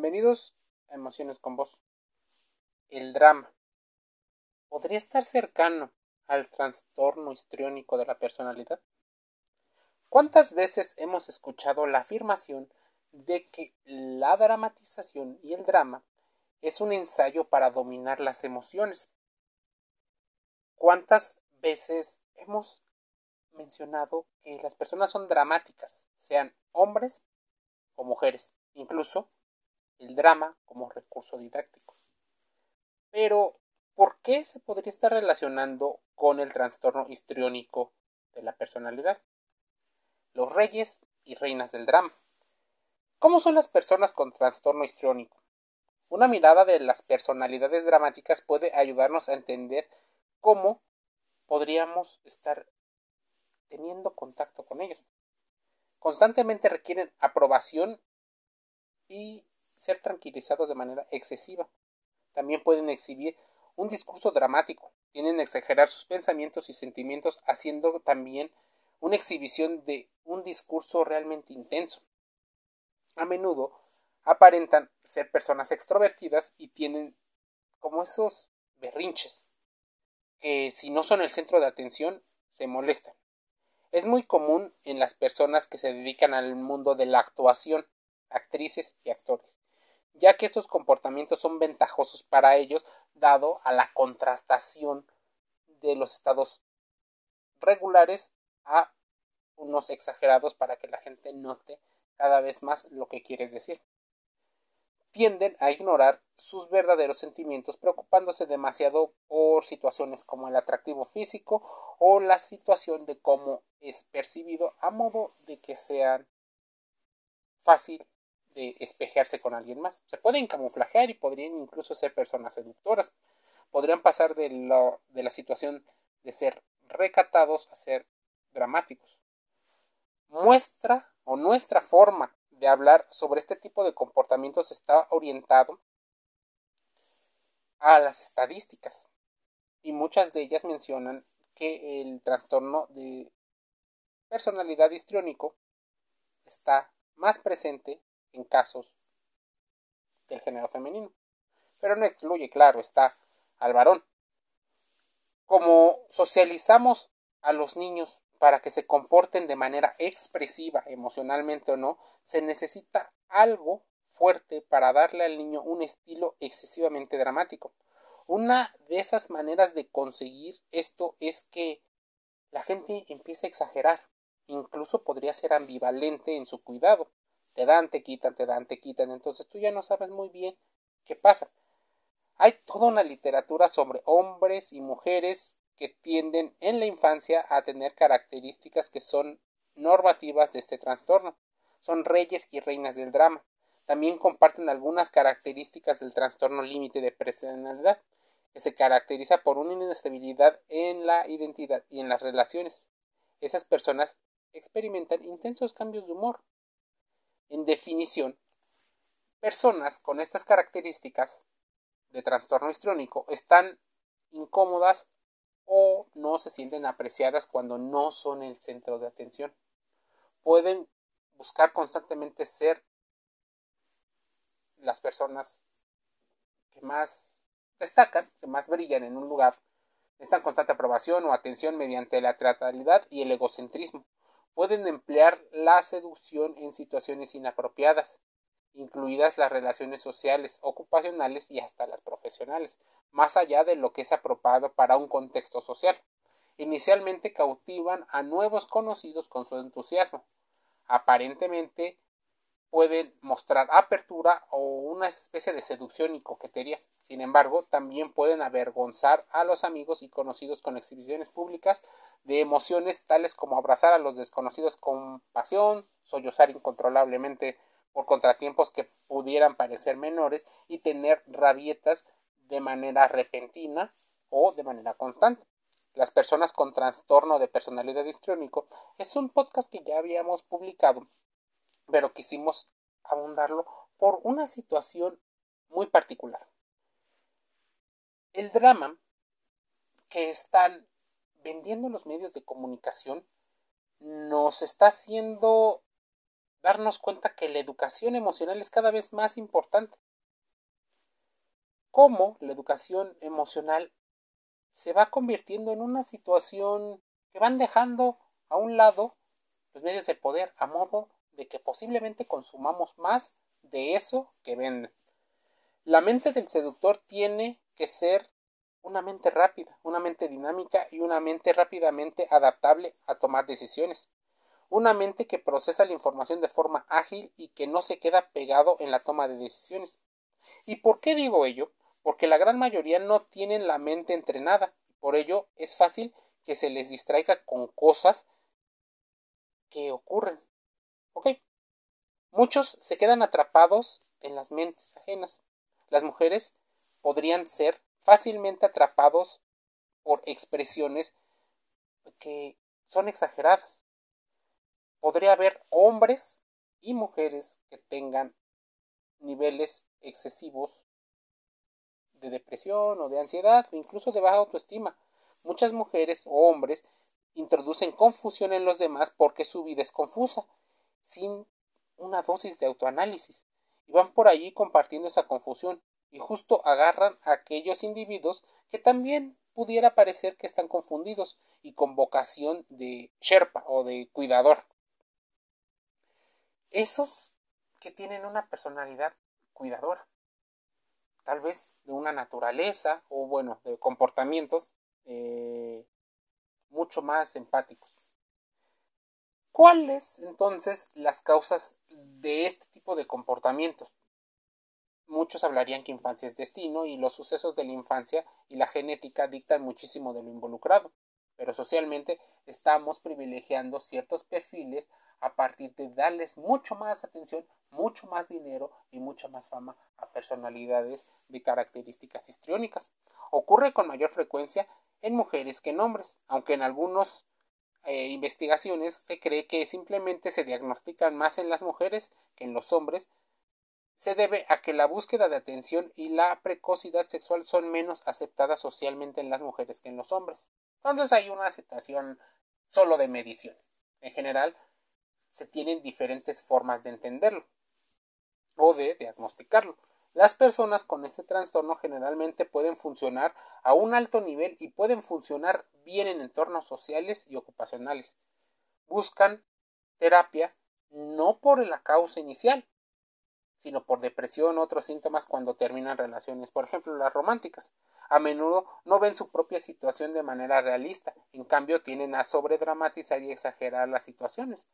Bienvenidos a Emociones con Vos. El drama podría estar cercano al trastorno histriónico de la personalidad. ¿Cuántas veces hemos escuchado la afirmación de que la dramatización y el drama es un ensayo para dominar las emociones? ¿Cuántas veces hemos mencionado que las personas son dramáticas, sean hombres o mujeres, incluso el drama como recurso didáctico. Pero, ¿por qué se podría estar relacionando con el trastorno histriónico de la personalidad? Los reyes y reinas del drama. ¿Cómo son las personas con trastorno histriónico? Una mirada de las personalidades dramáticas puede ayudarnos a entender cómo podríamos estar teniendo contacto con ellos. Constantemente requieren aprobación y ser tranquilizados de manera excesiva. También pueden exhibir un discurso dramático, tienen a exagerar sus pensamientos y sentimientos haciendo también una exhibición de un discurso realmente intenso. A menudo aparentan ser personas extrovertidas y tienen como esos berrinches que si no son el centro de atención se molestan. Es muy común en las personas que se dedican al mundo de la actuación, actrices y actores, ya que estos comportamientos son ventajosos para ellos dado a la contrastación de los estados regulares a unos exagerados para que la gente note cada vez más lo que quieres decir. Tienden a ignorar sus verdaderos sentimientos preocupándose demasiado por situaciones como el atractivo físico o la situación de cómo es percibido a modo de que sean fácil de espejearse con alguien más. Se pueden camuflajear y podrían incluso ser personas seductoras. Podrían pasar de, de la situación de ser recatados a ser dramáticos. Muestra o nuestra forma de hablar sobre este tipo de comportamientos está orientado a las estadísticas y muchas de ellas mencionan que el trastorno de personalidad histriónico está más presente en casos del género femenino, pero no excluye, claro, está al varón. Como socializamos a los niños para que se comporten de manera expresiva, emocionalmente o no, se necesita algo fuerte para darle al niño un estilo excesivamente dramático. Una de esas maneras de conseguir esto es que la gente empiece a exagerar, incluso podría ser ambivalente en su cuidado. Te dan, te quitan, te dan, te quitan, entonces tú ya no sabes muy bien qué pasa. Hay toda una literatura sobre hombres y mujeres que tienden en la infancia a tener características que son normativas de este trastorno. Son reyes y reinas del drama. También comparten algunas características del trastorno límite de personalidad, que se caracteriza por una inestabilidad en la identidad y en las relaciones. Esas personas experimentan intensos cambios de humor. En definición, personas con estas características de trastorno histrónico están incómodas o no se sienten apreciadas cuando no son el centro de atención. Pueden buscar constantemente ser las personas que más destacan, que más brillan en un lugar. Necesitan constante aprobación o atención mediante la teatralidad y el egocentrismo. Pueden emplear la seducción en situaciones inapropiadas incluidas las relaciones sociales, ocupacionales y hasta las profesionales, más allá de lo que es apropiado para un contexto social. Inicialmente cautivan a nuevos conocidos con su entusiasmo. Aparentemente pueden mostrar apertura o una especie de seducción y coquetería. Sin embargo, también pueden avergonzar a los amigos y conocidos con exhibiciones públicas de emociones tales como abrazar a los desconocidos con pasión, sollozar incontrolablemente por contratiempos que pudieran parecer menores y tener rabietas de manera repentina o de manera constante. Las personas con trastorno de personalidad histriónico es un podcast que ya habíamos publicado, pero quisimos abundarlo por una situación muy particular. El drama que están vendiendo los medios de comunicación nos está haciendo darnos cuenta que la educación emocional es cada vez más importante. Cómo la educación emocional se va convirtiendo en una situación que van dejando a un lado los medios de poder a modo de que posiblemente consumamos más de eso que venden. La mente del seductor tiene que ser una mente rápida, una mente dinámica y una mente rápidamente adaptable a tomar decisiones. Una mente que procesa la información de forma ágil y que no se queda pegado en la toma de decisiones. ¿Y por qué digo ello? Porque la gran mayoría no tienen la mente entrenada. Por ello es fácil que se les distraiga con cosas que ocurren. ¿Ok? Muchos se quedan atrapados en las mentes ajenas. Las mujeres podrían ser fácilmente atrapados por expresiones que son exageradas. Podría haber hombres y mujeres que tengan niveles excesivos de depresión o de ansiedad o incluso de baja autoestima. Muchas mujeres o hombres introducen confusión en los demás porque su vida es confusa, sin una dosis de autoanálisis, y van por allí compartiendo esa confusión, y justo agarran a aquellos individuos que también pudiera parecer que están confundidos y con vocación de Sherpa o de cuidador. Esos que tienen una personalidad cuidadora, tal vez de una naturaleza o bueno, de comportamientos eh, mucho más empáticos. ¿Cuáles entonces las causas de este tipo de comportamientos? Muchos hablarían que infancia es destino y los sucesos de la infancia y la genética dictan muchísimo de lo involucrado, pero socialmente estamos privilegiando ciertos perfiles a partir de darles mucho más atención, mucho más dinero y mucha más fama a personalidades de características histriónicas. Ocurre con mayor frecuencia en mujeres que en hombres, aunque en algunas eh, investigaciones se cree que simplemente se diagnostican más en las mujeres que en los hombres, se debe a que la búsqueda de atención y la precocidad sexual son menos aceptadas socialmente en las mujeres que en los hombres. Entonces hay una aceptación solo de medición. En general, se tienen diferentes formas de entenderlo o de diagnosticarlo. Las personas con este trastorno generalmente pueden funcionar a un alto nivel y pueden funcionar bien en entornos sociales y ocupacionales. Buscan terapia no por la causa inicial, sino por depresión u otros síntomas cuando terminan relaciones, por ejemplo las románticas. A menudo no ven su propia situación de manera realista, en cambio tienden a sobredramatizar y exagerar las situaciones.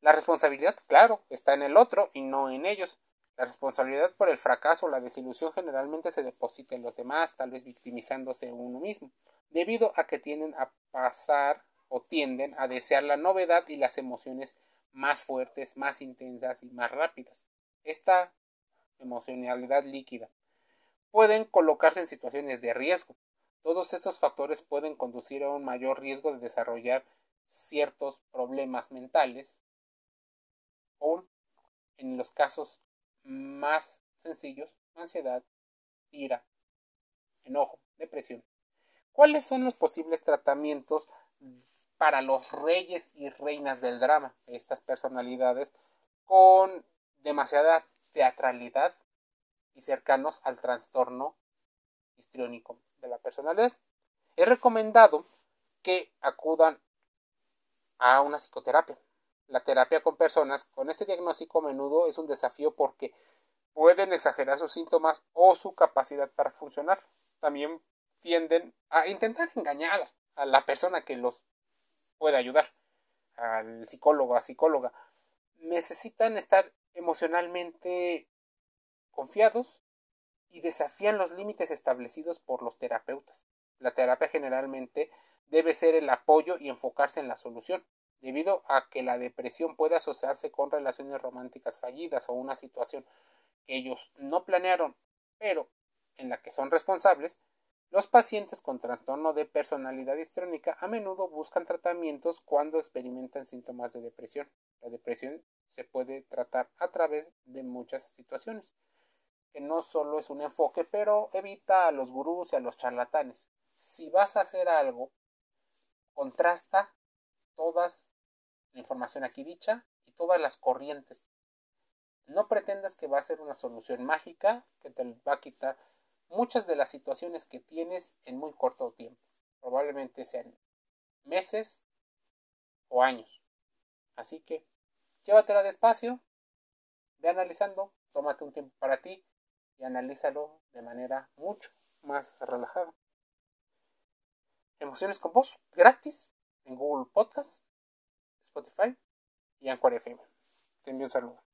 La responsabilidad, claro, está en el otro y no en ellos. La responsabilidad por el fracaso o la desilusión generalmente se deposita en los demás, tal vez victimizándose uno mismo, debido a que tienden a pasar o tienden a desear la novedad y las emociones más fuertes, más intensas y más rápidas. Esta emocionalidad líquida pueden colocarse en situaciones de riesgo. Todos estos factores pueden conducir a un mayor riesgo de desarrollar ciertos problemas mentales o en los casos más sencillos, ansiedad, ira, enojo, depresión. ¿Cuáles son los posibles tratamientos para los reyes y reinas del drama, estas personalidades con demasiada teatralidad y cercanos al trastorno histriónico de la personalidad? Es recomendado que acudan a una psicoterapia la terapia con personas con este diagnóstico a menudo es un desafío porque pueden exagerar sus síntomas o su capacidad para funcionar. También tienden a intentar engañar a la persona que los puede ayudar, al psicólogo, a psicóloga. Necesitan estar emocionalmente confiados y desafían los límites establecidos por los terapeutas. La terapia generalmente debe ser el apoyo y enfocarse en la solución debido a que la depresión puede asociarse con relaciones románticas fallidas o una situación que ellos no planearon, pero en la que son responsables, los pacientes con trastorno de personalidad histrónica a menudo buscan tratamientos cuando experimentan síntomas de depresión. La depresión se puede tratar a través de muchas situaciones, que no solo es un enfoque, pero evita a los gurús y a los charlatanes. Si vas a hacer algo, contrasta todas información aquí dicha y todas las corrientes. No pretendas que va a ser una solución mágica que te va a quitar muchas de las situaciones que tienes en muy corto tiempo. Probablemente sean meses o años. Así que llévatela despacio, ve analizando, tómate un tiempo para ti y analízalo de manera mucho más relajada. Emociones con voz, gratis, en Google Podcast, Spotify y Anchor FM. Te envío un saludo.